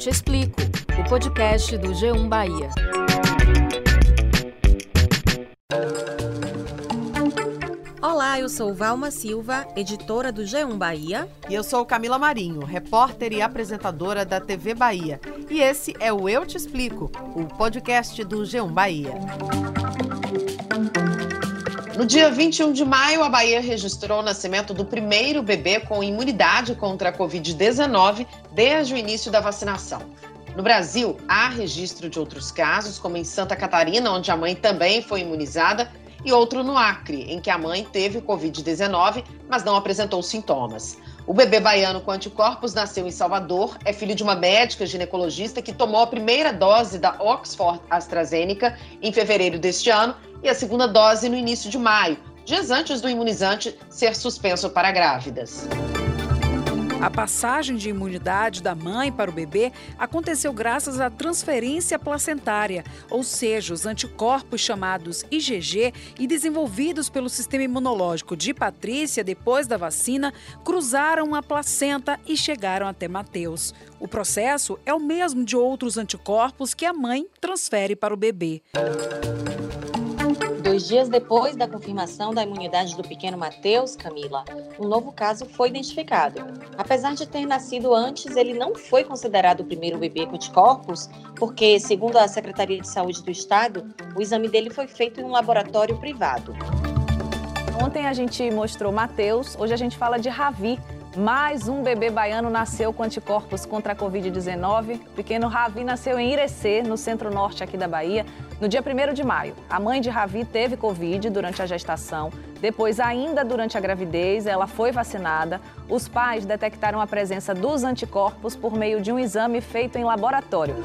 Te Explico, o podcast do G1 Bahia. Olá, eu sou Valma Silva, editora do G1 Bahia. E eu sou Camila Marinho, repórter e apresentadora da TV Bahia. E esse é o Eu Te Explico, o podcast do G1 Bahia. No dia 21 de maio, a Bahia registrou o nascimento do primeiro bebê com imunidade contra a Covid-19 desde o início da vacinação. No Brasil, há registro de outros casos, como em Santa Catarina, onde a mãe também foi imunizada, e outro no Acre, em que a mãe teve Covid-19, mas não apresentou sintomas. O bebê baiano com anticorpos nasceu em Salvador, é filho de uma médica ginecologista que tomou a primeira dose da Oxford AstraZeneca em fevereiro deste ano e a segunda dose no início de maio, dias antes do imunizante ser suspenso para grávidas. A passagem de imunidade da mãe para o bebê aconteceu graças à transferência placentária, ou seja, os anticorpos chamados IgG e desenvolvidos pelo sistema imunológico de Patrícia depois da vacina cruzaram a placenta e chegaram até Mateus. O processo é o mesmo de outros anticorpos que a mãe transfere para o bebê. Dois dias depois da confirmação da imunidade do pequeno Mateus, Camila, um novo caso foi identificado. Apesar de ter nascido antes, ele não foi considerado o primeiro bebê com anticorpos, porque, segundo a Secretaria de Saúde do Estado, o exame dele foi feito em um laboratório privado. Ontem a gente mostrou Mateus, hoje a gente fala de Ravi, mais um bebê baiano nasceu com anticorpos contra a Covid-19. O pequeno Ravi nasceu em Irecê, no centro-norte aqui da Bahia, no dia 1 de maio. A mãe de Ravi teve Covid durante a gestação. Depois, ainda durante a gravidez, ela foi vacinada. Os pais detectaram a presença dos anticorpos por meio de um exame feito em laboratório.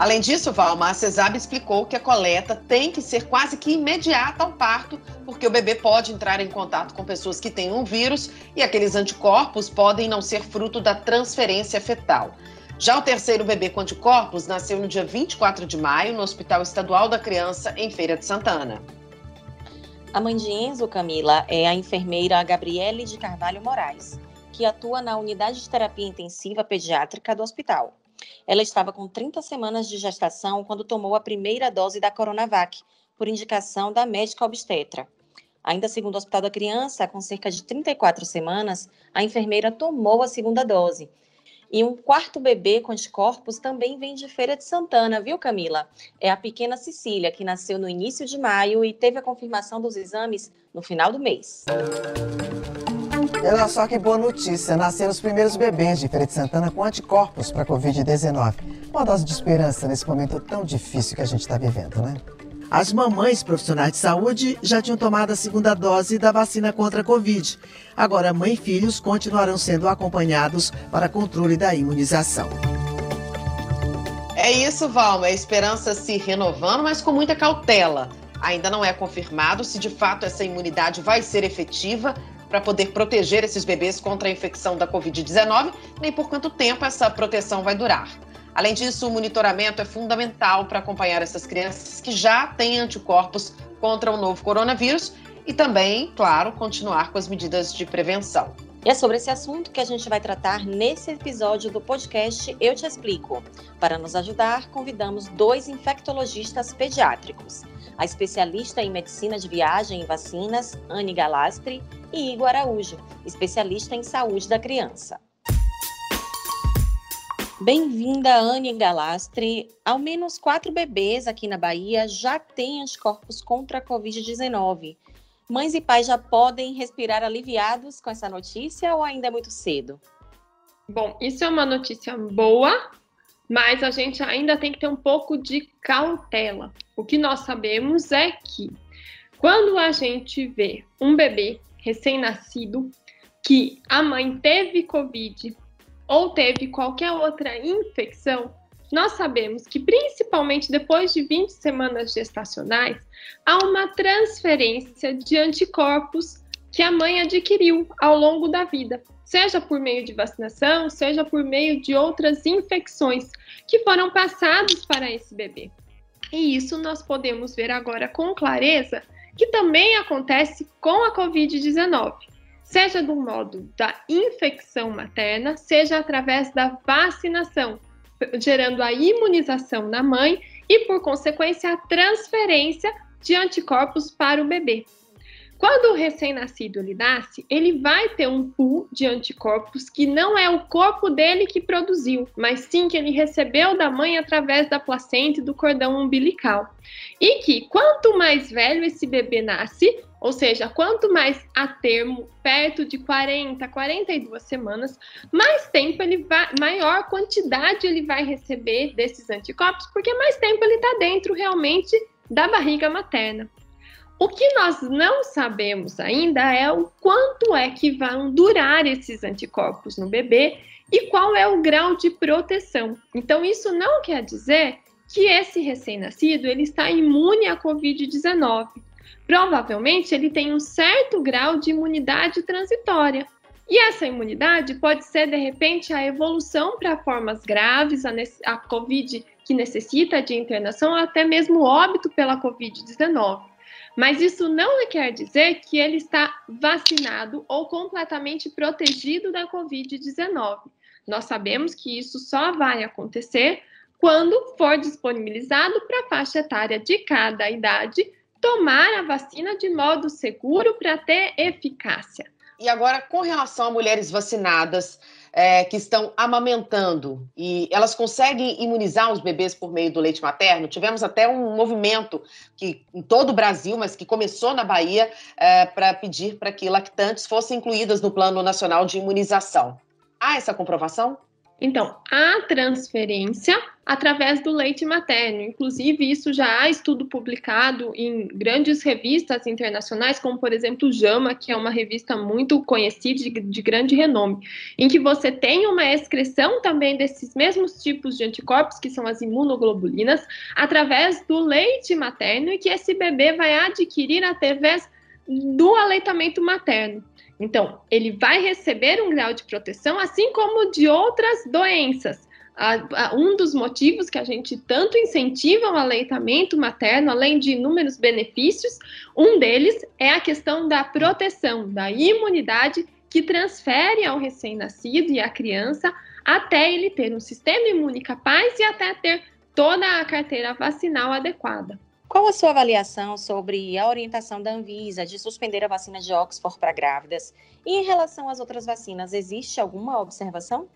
Além disso, Valma, a CESAB explicou que a coleta tem que ser quase que imediata ao parto, porque o bebê pode entrar em contato com pessoas que têm um vírus e aqueles anticorpos podem não ser fruto da transferência fetal. Já o terceiro bebê com anticorpos nasceu no dia 24 de maio no Hospital Estadual da Criança, em Feira de Santana. A mãe de Enzo, Camila, é a enfermeira Gabriele de Carvalho Moraes, que atua na unidade de terapia intensiva pediátrica do hospital. Ela estava com 30 semanas de gestação quando tomou a primeira dose da Coronavac, por indicação da médica obstetra. Ainda segundo o Hospital da Criança, com cerca de 34 semanas, a enfermeira tomou a segunda dose. E um quarto bebê com anticorpos também vem de Feira de Santana, viu, Camila? É a pequena Cecília, que nasceu no início de maio e teve a confirmação dos exames no final do mês. Olha só que boa notícia. Nasceram os primeiros bebês de Feira de Santana com anticorpos para a Covid-19. Uma dose de esperança nesse momento tão difícil que a gente está vivendo, né? As mamães profissionais de saúde já tinham tomado a segunda dose da vacina contra a Covid. Agora, mãe e filhos continuarão sendo acompanhados para controle da imunização. É isso, Valma. A esperança se renovando, mas com muita cautela. Ainda não é confirmado se de fato essa imunidade vai ser efetiva, para poder proteger esses bebês contra a infecção da Covid-19, nem por quanto tempo essa proteção vai durar. Além disso, o monitoramento é fundamental para acompanhar essas crianças que já têm anticorpos contra o novo coronavírus e também, claro, continuar com as medidas de prevenção. E é sobre esse assunto que a gente vai tratar nesse episódio do podcast Eu Te Explico. Para nos ajudar, convidamos dois infectologistas pediátricos: a especialista em medicina de viagem e vacinas, Anne Galastri, e Igor Araújo, especialista em saúde da criança. Bem-vinda, Anne Galastri. Ao menos quatro bebês aqui na Bahia já têm anticorpos contra a Covid-19. Mães e pais já podem respirar aliviados com essa notícia ou ainda é muito cedo? Bom, isso é uma notícia boa, mas a gente ainda tem que ter um pouco de cautela. O que nós sabemos é que quando a gente vê um bebê recém-nascido que a mãe teve Covid ou teve qualquer outra infecção, nós sabemos que, principalmente depois de 20 semanas gestacionais, há uma transferência de anticorpos que a mãe adquiriu ao longo da vida, seja por meio de vacinação, seja por meio de outras infecções que foram passadas para esse bebê. E isso nós podemos ver agora com clareza que também acontece com a Covid-19. seja do modo da infecção materna, seja através da vacinação, gerando a imunização na mãe e, por consequência, a transferência de anticorpos para o bebê. Quando o recém-nascido ele nasce, ele vai ter um pool de anticorpos que não é o corpo dele que produziu, mas sim que ele recebeu da mãe através da placenta e do cordão umbilical. E que quanto mais velho esse bebê nasce, ou seja, quanto mais a termo, perto de 40, 42 semanas, mais tempo ele vai, maior quantidade ele vai receber desses anticorpos, porque mais tempo ele está dentro realmente da barriga materna. O que nós não sabemos ainda é o quanto é que vão durar esses anticorpos no bebê e qual é o grau de proteção. Então, isso não quer dizer que esse recém-nascido ele está imune à COVID-19. Provavelmente ele tem um certo grau de imunidade transitória. E essa imunidade pode ser, de repente, a evolução para formas graves, a, a COVID que necessita de internação, ou até mesmo óbito pela COVID-19. Mas isso não quer dizer que ele está vacinado ou completamente protegido da Covid-19. Nós sabemos que isso só vai acontecer quando for disponibilizado para a faixa etária de cada idade tomar a vacina de modo seguro para ter eficácia. E agora, com relação a mulheres vacinadas, é, que estão amamentando e elas conseguem imunizar os bebês por meio do leite materno. Tivemos até um movimento que em todo o Brasil, mas que começou na Bahia, é, para pedir para que lactantes fossem incluídas no Plano Nacional de Imunização. Há essa comprovação? Então, há transferência através do leite materno. Inclusive, isso já há estudo publicado em grandes revistas internacionais, como, por exemplo, JAMA, que é uma revista muito conhecida, de, de grande renome, em que você tem uma excreção também desses mesmos tipos de anticorpos, que são as imunoglobulinas, através do leite materno, e que esse bebê vai adquirir através do aleitamento materno. Então, ele vai receber um grau de proteção, assim como de outras doenças. Um dos motivos que a gente tanto incentiva o aleitamento materno, além de inúmeros benefícios, um deles é a questão da proteção, da imunidade que transfere ao recém-nascido e à criança até ele ter um sistema imune capaz e até ter toda a carteira vacinal adequada. Qual a sua avaliação sobre a orientação da Anvisa de suspender a vacina de Oxford para grávidas? E em relação às outras vacinas, existe alguma observação?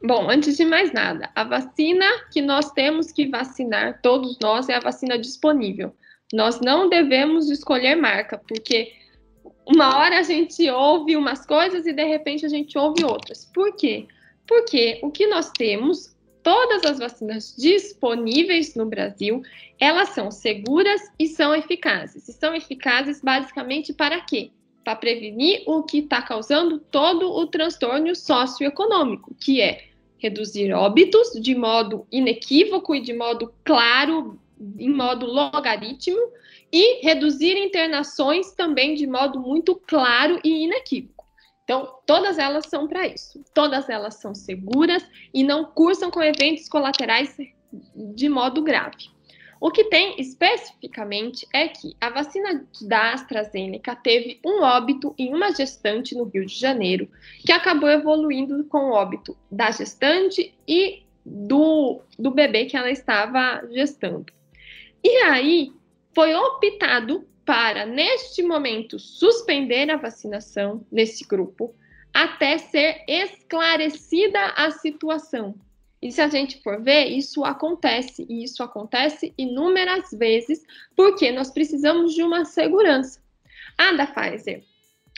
Bom, antes de mais nada, a vacina que nós temos que vacinar, todos nós, é a vacina disponível. Nós não devemos escolher marca, porque uma hora a gente ouve umas coisas e de repente a gente ouve outras. Por quê? Porque o que nós temos todas as vacinas disponíveis no Brasil, elas são seguras e são eficazes. E são eficazes basicamente para quê? Para prevenir o que está causando todo o transtorno socioeconômico, que é reduzir óbitos de modo inequívoco e de modo claro, em modo logaritmo, e reduzir internações também de modo muito claro e inequívoco. Então, todas elas são para isso. Todas elas são seguras e não cursam com eventos colaterais de modo grave. O que tem especificamente é que a vacina da AstraZeneca teve um óbito em uma gestante no Rio de Janeiro, que acabou evoluindo com o óbito da gestante e do, do bebê que ela estava gestando. E aí foi optado para, neste momento, suspender a vacinação nesse grupo até ser esclarecida a situação. E se a gente for ver, isso acontece, e isso acontece inúmeras vezes, porque nós precisamos de uma segurança. A da Pfizer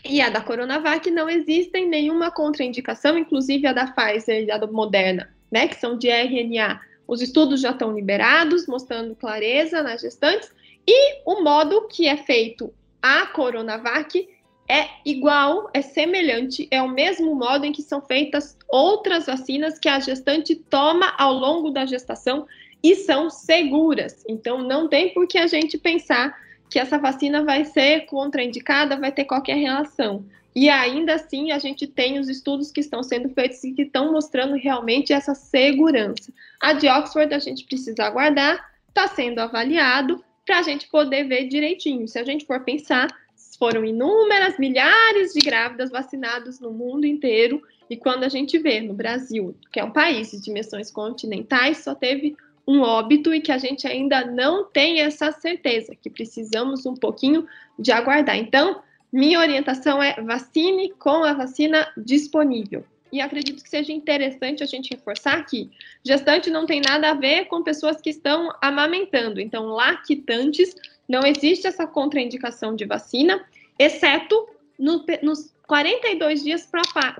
e a da Coronavac não existem nenhuma contraindicação, inclusive a da Pfizer e a da Moderna, né, que são de RNA. Os estudos já estão liberados, mostrando clareza nas gestantes, e o modo que é feito a Coronavac é igual, é semelhante, é o mesmo modo em que são feitas outras vacinas que a gestante toma ao longo da gestação e são seguras. Então, não tem por que a gente pensar que essa vacina vai ser contraindicada, vai ter qualquer relação. E ainda assim, a gente tem os estudos que estão sendo feitos e que estão mostrando realmente essa segurança. A de Oxford, a gente precisa aguardar, está sendo avaliado, para a gente poder ver direitinho. Se a gente for pensar, foram inúmeras, milhares de grávidas vacinadas no mundo inteiro. E quando a gente vê no Brasil, que é um país de dimensões continentais, só teve um óbito e que a gente ainda não tem essa certeza, que precisamos um pouquinho de aguardar. Então, minha orientação é vacine com a vacina disponível. E acredito que seja interessante a gente reforçar que gestante não tem nada a ver com pessoas que estão amamentando. Então, lactantes, não existe essa contraindicação de vacina, exceto no, nos 42 dias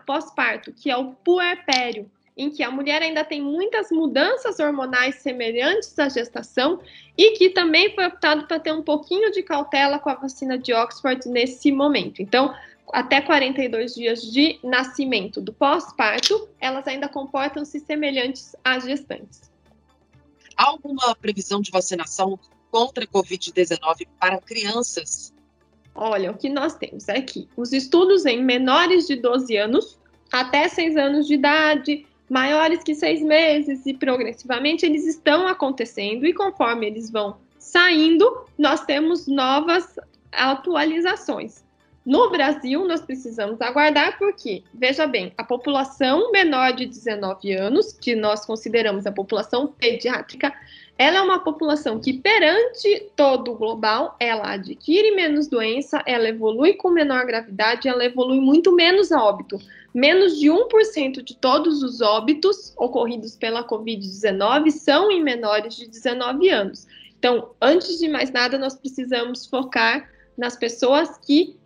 pós-parto, que é o puerpério, em que a mulher ainda tem muitas mudanças hormonais semelhantes à gestação e que também foi optado para ter um pouquinho de cautela com a vacina de Oxford nesse momento. Então, até 42 dias de nascimento do pós-parto, elas ainda comportam-se semelhantes às gestantes. Há alguma previsão de vacinação contra a Covid-19 para crianças? Olha, o que nós temos é que os estudos em menores de 12 anos até 6 anos de idade, maiores que seis meses e progressivamente eles estão acontecendo e conforme eles vão saindo, nós temos novas atualizações. No Brasil, nós precisamos aguardar porque, veja bem, a população menor de 19 anos, que nós consideramos a população pediátrica, ela é uma população que, perante todo o global, ela adquire menos doença, ela evolui com menor gravidade, ela evolui muito menos a óbito menos de 1% de todos os óbitos ocorridos pela Covid-19 são em menores de 19 anos. Então, antes de mais nada, nós precisamos focar nas pessoas que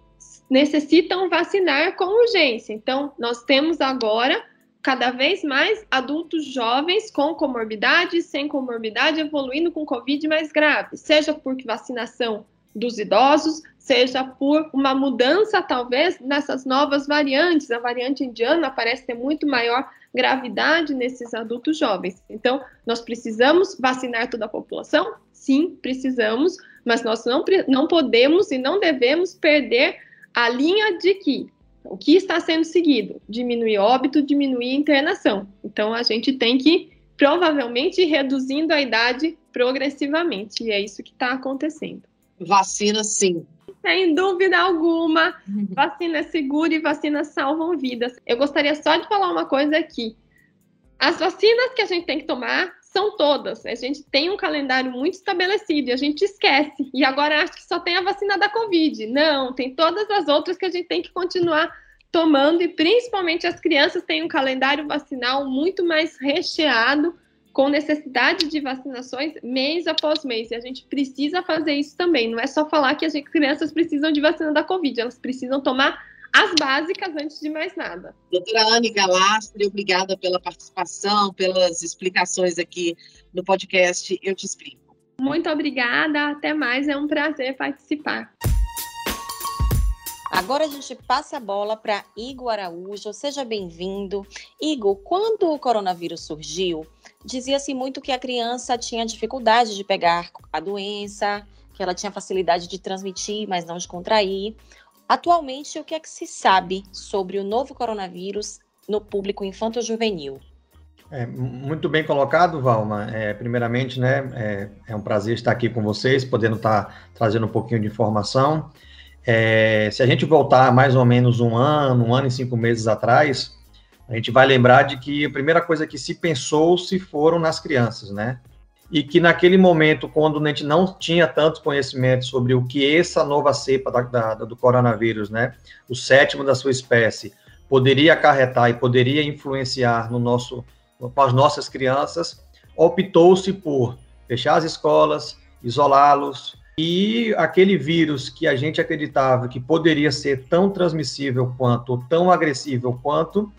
necessitam vacinar com urgência. Então, nós temos agora cada vez mais adultos jovens com comorbidade, sem comorbidade, evoluindo com Covid mais grave, seja por vacinação dos idosos, seja por uma mudança, talvez, nessas novas variantes. A variante indiana parece ter muito maior gravidade nesses adultos jovens. Então, nós precisamos vacinar toda a população? Sim, precisamos, mas nós não, não podemos e não devemos perder a linha de que o que está sendo seguido? Diminuir óbito, diminuir internação. Então, a gente tem que, provavelmente, ir reduzindo a idade progressivamente, e é isso que está acontecendo. Vacina, sim. Sem dúvida alguma, vacina é segura e vacinas salvam vidas. Eu gostaria só de falar uma coisa aqui. As vacinas que a gente tem que tomar são todas. A gente tem um calendário muito estabelecido e a gente esquece. E agora acho que só tem a vacina da Covid. Não, tem todas as outras que a gente tem que continuar tomando e principalmente as crianças têm um calendário vacinal muito mais recheado com necessidade de vacinações mês após mês. E a gente precisa fazer isso também. Não é só falar que as crianças precisam de vacina da Covid, elas precisam tomar as básicas antes de mais nada. Doutora Anne Galastre, obrigada pela participação, pelas explicações aqui no podcast Eu Te Explico. Muito obrigada, até mais, é um prazer participar. Agora a gente passa a bola para Igor Araújo. Seja bem-vindo. Igor, quando o coronavírus surgiu, dizia-se muito que a criança tinha dificuldade de pegar a doença, que ela tinha facilidade de transmitir, mas não de contrair. Atualmente, o que é que se sabe sobre o novo coronavírus no público infanto-juvenil? É, muito bem colocado, Valma. É, primeiramente, né, é, é, um prazer estar aqui com vocês, podendo estar trazendo um pouquinho de informação. É, se a gente voltar mais ou menos um ano, um ano e cinco meses atrás, a gente vai lembrar de que a primeira coisa que se pensou se foram nas crianças, né? E que naquele momento, quando a gente não tinha tanto conhecimento sobre o que essa nova cepa da, da, do coronavírus, né, o sétimo da sua espécie, poderia acarretar e poderia influenciar no nosso, com as nossas crianças, optou-se por fechar as escolas, isolá-los, e aquele vírus que a gente acreditava que poderia ser tão transmissível quanto, tão agressivo quanto,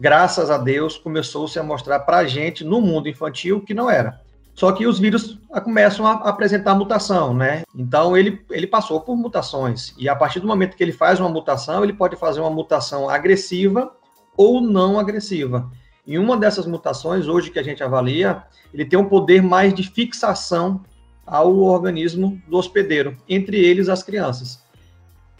graças a Deus, começou-se a mostrar para a gente, no mundo infantil, que não era. Só que os vírus começam a apresentar mutação, né? Então ele, ele passou por mutações. E a partir do momento que ele faz uma mutação, ele pode fazer uma mutação agressiva ou não agressiva. E uma dessas mutações, hoje que a gente avalia, ele tem um poder mais de fixação ao organismo do hospedeiro, entre eles as crianças.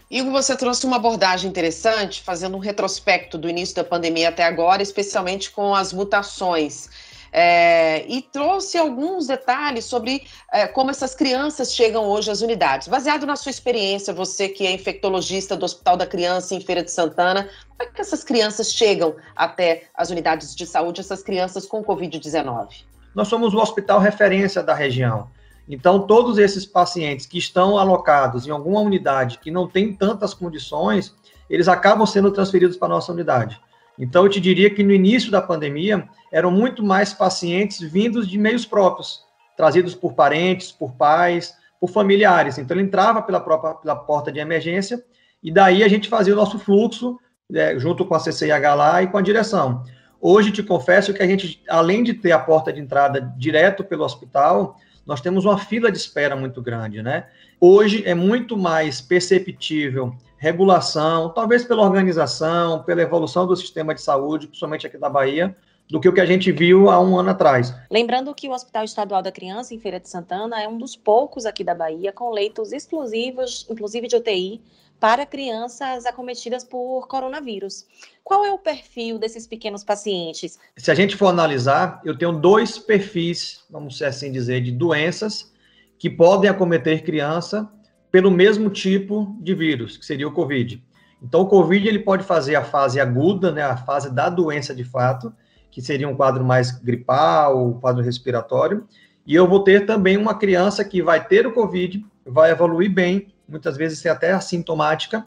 Igor, você trouxe uma abordagem interessante, fazendo um retrospecto do início da pandemia até agora, especialmente com as mutações. É, e trouxe alguns detalhes sobre é, como essas crianças chegam hoje às unidades. Baseado na sua experiência, você que é infectologista do Hospital da Criança em Feira de Santana, como é que essas crianças chegam até as unidades de saúde, essas crianças com Covid-19? Nós somos o hospital referência da região. Então, todos esses pacientes que estão alocados em alguma unidade que não tem tantas condições, eles acabam sendo transferidos para a nossa unidade. Então, eu te diria que no início da pandemia, eram muito mais pacientes vindos de meios próprios, trazidos por parentes, por pais, por familiares. Então, ele entrava pela própria pela porta de emergência e daí a gente fazia o nosso fluxo, é, junto com a CCIH lá e com a direção. Hoje, te confesso que a gente, além de ter a porta de entrada direto pelo hospital, nós temos uma fila de espera muito grande, né? Hoje é muito mais perceptível regulação, talvez pela organização, pela evolução do sistema de saúde, principalmente aqui da Bahia, do que o que a gente viu há um ano atrás. Lembrando que o Hospital Estadual da Criança, em Feira de Santana, é um dos poucos aqui da Bahia com leitos exclusivos, inclusive de UTI, para crianças acometidas por coronavírus. Qual é o perfil desses pequenos pacientes? Se a gente for analisar, eu tenho dois perfis, vamos assim dizer, de doenças que podem acometer criança pelo mesmo tipo de vírus, que seria o COVID. Então, o COVID ele pode fazer a fase aguda, né, a fase da doença de fato, que seria um quadro mais gripal, um quadro respiratório, e eu vou ter também uma criança que vai ter o COVID, vai evoluir bem, muitas vezes ser até assintomática,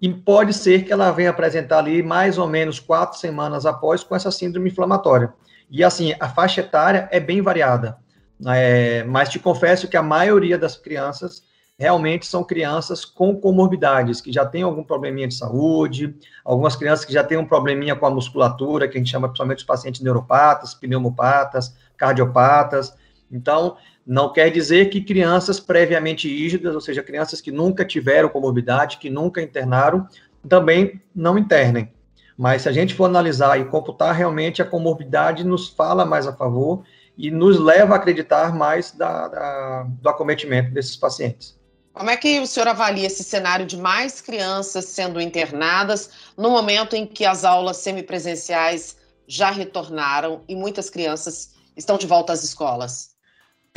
e pode ser que ela venha apresentar ali mais ou menos quatro semanas após com essa síndrome inflamatória. E assim, a faixa etária é bem variada, é, mas te confesso que a maioria das crianças realmente são crianças com comorbidades, que já têm algum probleminha de saúde, algumas crianças que já têm um probleminha com a musculatura, que a gente chama principalmente os pacientes neuropatas, pneumopatas, cardiopatas. Então, não quer dizer que crianças previamente rígidas, ou seja, crianças que nunca tiveram comorbidade, que nunca internaram, também não internem. Mas se a gente for analisar e computar realmente a comorbidade, nos fala mais a favor e nos leva a acreditar mais da, da, do acometimento desses pacientes. Como é que o senhor avalia esse cenário de mais crianças sendo internadas no momento em que as aulas semipresenciais já retornaram e muitas crianças estão de volta às escolas?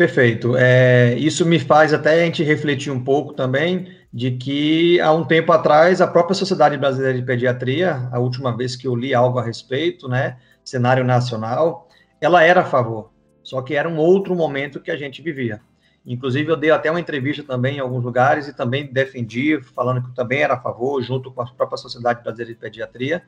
Perfeito. É, isso me faz até a gente refletir um pouco também de que há um tempo atrás a própria Sociedade Brasileira de Pediatria, a última vez que eu li algo a respeito, né, cenário nacional, ela era a favor. Só que era um outro momento que a gente vivia. Inclusive, eu dei até uma entrevista também em alguns lugares e também defendi, falando que eu também era a favor, junto com a própria Sociedade Brasileira de Pediatria,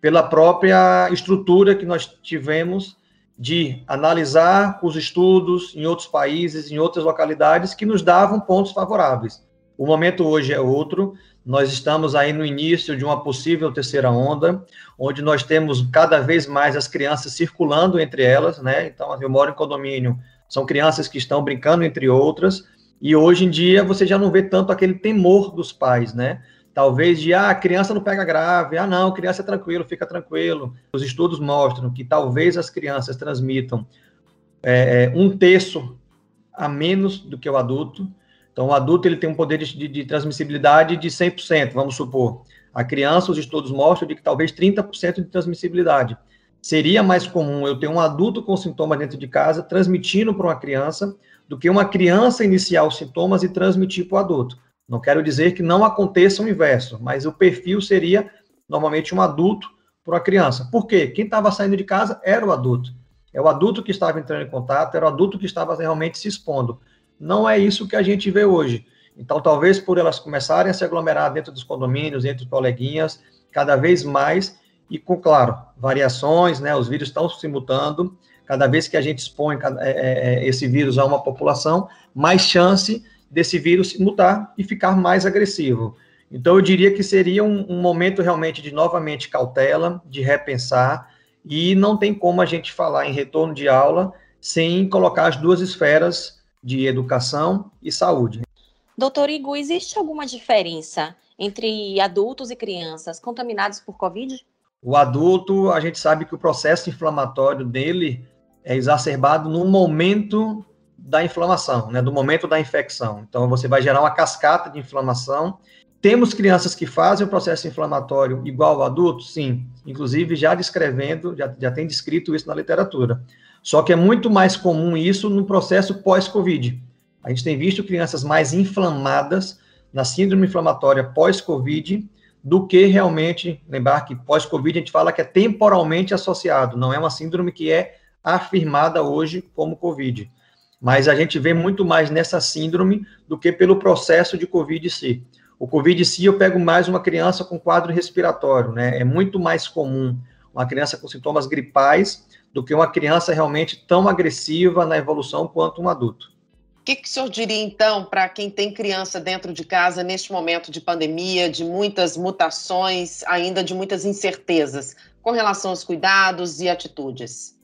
pela própria estrutura que nós tivemos de analisar os estudos em outros países, em outras localidades, que nos davam pontos favoráveis. O momento hoje é outro, nós estamos aí no início de uma possível terceira onda, onde nós temos cada vez mais as crianças circulando entre elas, né? Então, eu moro em condomínio são crianças que estão brincando entre outras, e hoje em dia você já não vê tanto aquele temor dos pais, né? Talvez de, ah, a criança não pega grave, ah, não, criança é tranquilo, fica tranquilo. Os estudos mostram que talvez as crianças transmitam é, é um terço a menos do que o adulto. Então, o adulto ele tem um poder de, de transmissibilidade de 100%, vamos supor. A criança, os estudos mostram de que talvez 30% de transmissibilidade seria mais comum eu ter um adulto com sintoma dentro de casa transmitindo para uma criança do que uma criança iniciar os sintomas e transmitir para o adulto. Não quero dizer que não aconteça o inverso, mas o perfil seria normalmente um adulto para uma criança. Por quê? Quem estava saindo de casa era o adulto. É o adulto que estava entrando em contato, era o adulto que estava realmente se expondo. Não é isso que a gente vê hoje. Então, talvez por elas começarem a se aglomerar dentro dos condomínios, entre coleguinhas, cada vez mais, e com, claro, variações, né? Os vírus estão se mutando. Cada vez que a gente expõe é, é, é, esse vírus a uma população, mais chance desse vírus mutar e ficar mais agressivo. Então, eu diria que seria um, um momento realmente de novamente cautela, de repensar, e não tem como a gente falar em retorno de aula sem colocar as duas esferas de educação e saúde. Doutor Igor, existe alguma diferença entre adultos e crianças contaminados por Covid? O adulto, a gente sabe que o processo inflamatório dele é exacerbado no momento da inflamação, né, do momento da infecção. Então, você vai gerar uma cascata de inflamação Temos crianças que fazem o processo inflamatório igual ao adulto? Sim. Inclusive, já descrevendo, já, já tem descrito isso na literatura. Só que é muito mais comum isso no processo pós-Covid. A gente tem visto crianças mais inflamadas na síndrome inflamatória pós-Covid do que realmente, lembrar que pós-Covid a gente fala que é temporalmente associado, não é uma síndrome que é afirmada hoje como Covid. Mas a gente vê muito mais nessa síndrome do que pelo processo de Covid em si. O Covid em si, eu pego mais uma criança com quadro respiratório, né? É muito mais comum uma criança com sintomas gripais do que uma criança realmente tão agressiva na evolução quanto um adulto. O que, que o senhor diria, então, para quem tem criança dentro de casa neste momento de pandemia, de muitas mutações, ainda de muitas incertezas, com relação aos cuidados e atitudes?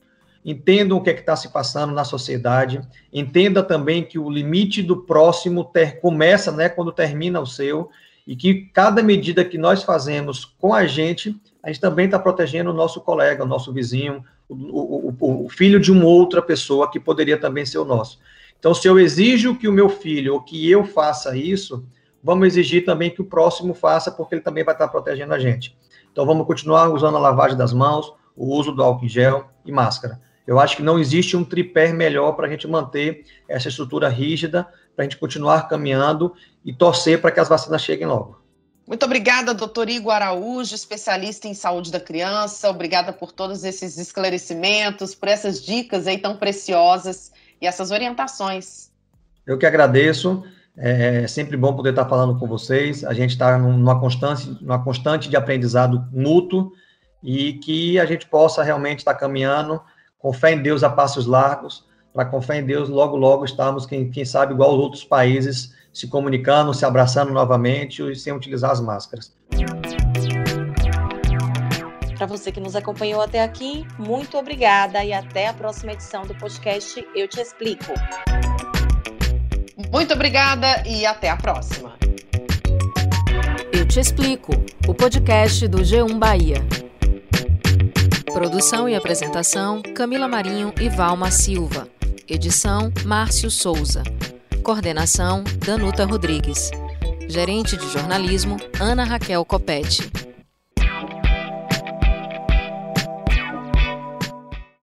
Entendam o que é está se passando na sociedade, entenda também que o limite do próximo ter, começa né, quando termina o seu, e que cada medida que nós fazemos com a gente, a gente também está protegendo o nosso colega, o nosso vizinho, o, o, o filho de uma outra pessoa que poderia também ser o nosso. Então, se eu exijo que o meu filho ou que eu faça isso, vamos exigir também que o próximo faça, porque ele também vai estar protegendo a gente. Então, vamos continuar usando a lavagem das mãos, o uso do álcool em gel e máscara. Eu acho que não existe um tripé melhor para a gente manter essa estrutura rígida, para a gente continuar caminhando e torcer para que as vacinas cheguem logo. Muito obrigada, doutor Igor Araújo, especialista em saúde da criança. Obrigada por todos esses esclarecimentos, por essas dicas aí tão preciosas e essas orientações. Eu que agradeço. É sempre bom poder estar falando com vocês. A gente está numa constante, numa constante de aprendizado mútuo e que a gente possa realmente estar caminhando com fé em Deus a passos largos, para com fé em Deus logo, logo estarmos, quem, quem sabe, igual os outros países, se comunicando, se abraçando novamente e sem utilizar as máscaras. Para você que nos acompanhou até aqui, muito obrigada e até a próxima edição do podcast Eu Te Explico. Muito obrigada e até a próxima. Eu Te Explico, o podcast do G1 Bahia. Produção e apresentação: Camila Marinho e Valma Silva. Edição: Márcio Souza. Coordenação: Danuta Rodrigues. Gerente de jornalismo: Ana Raquel Copete.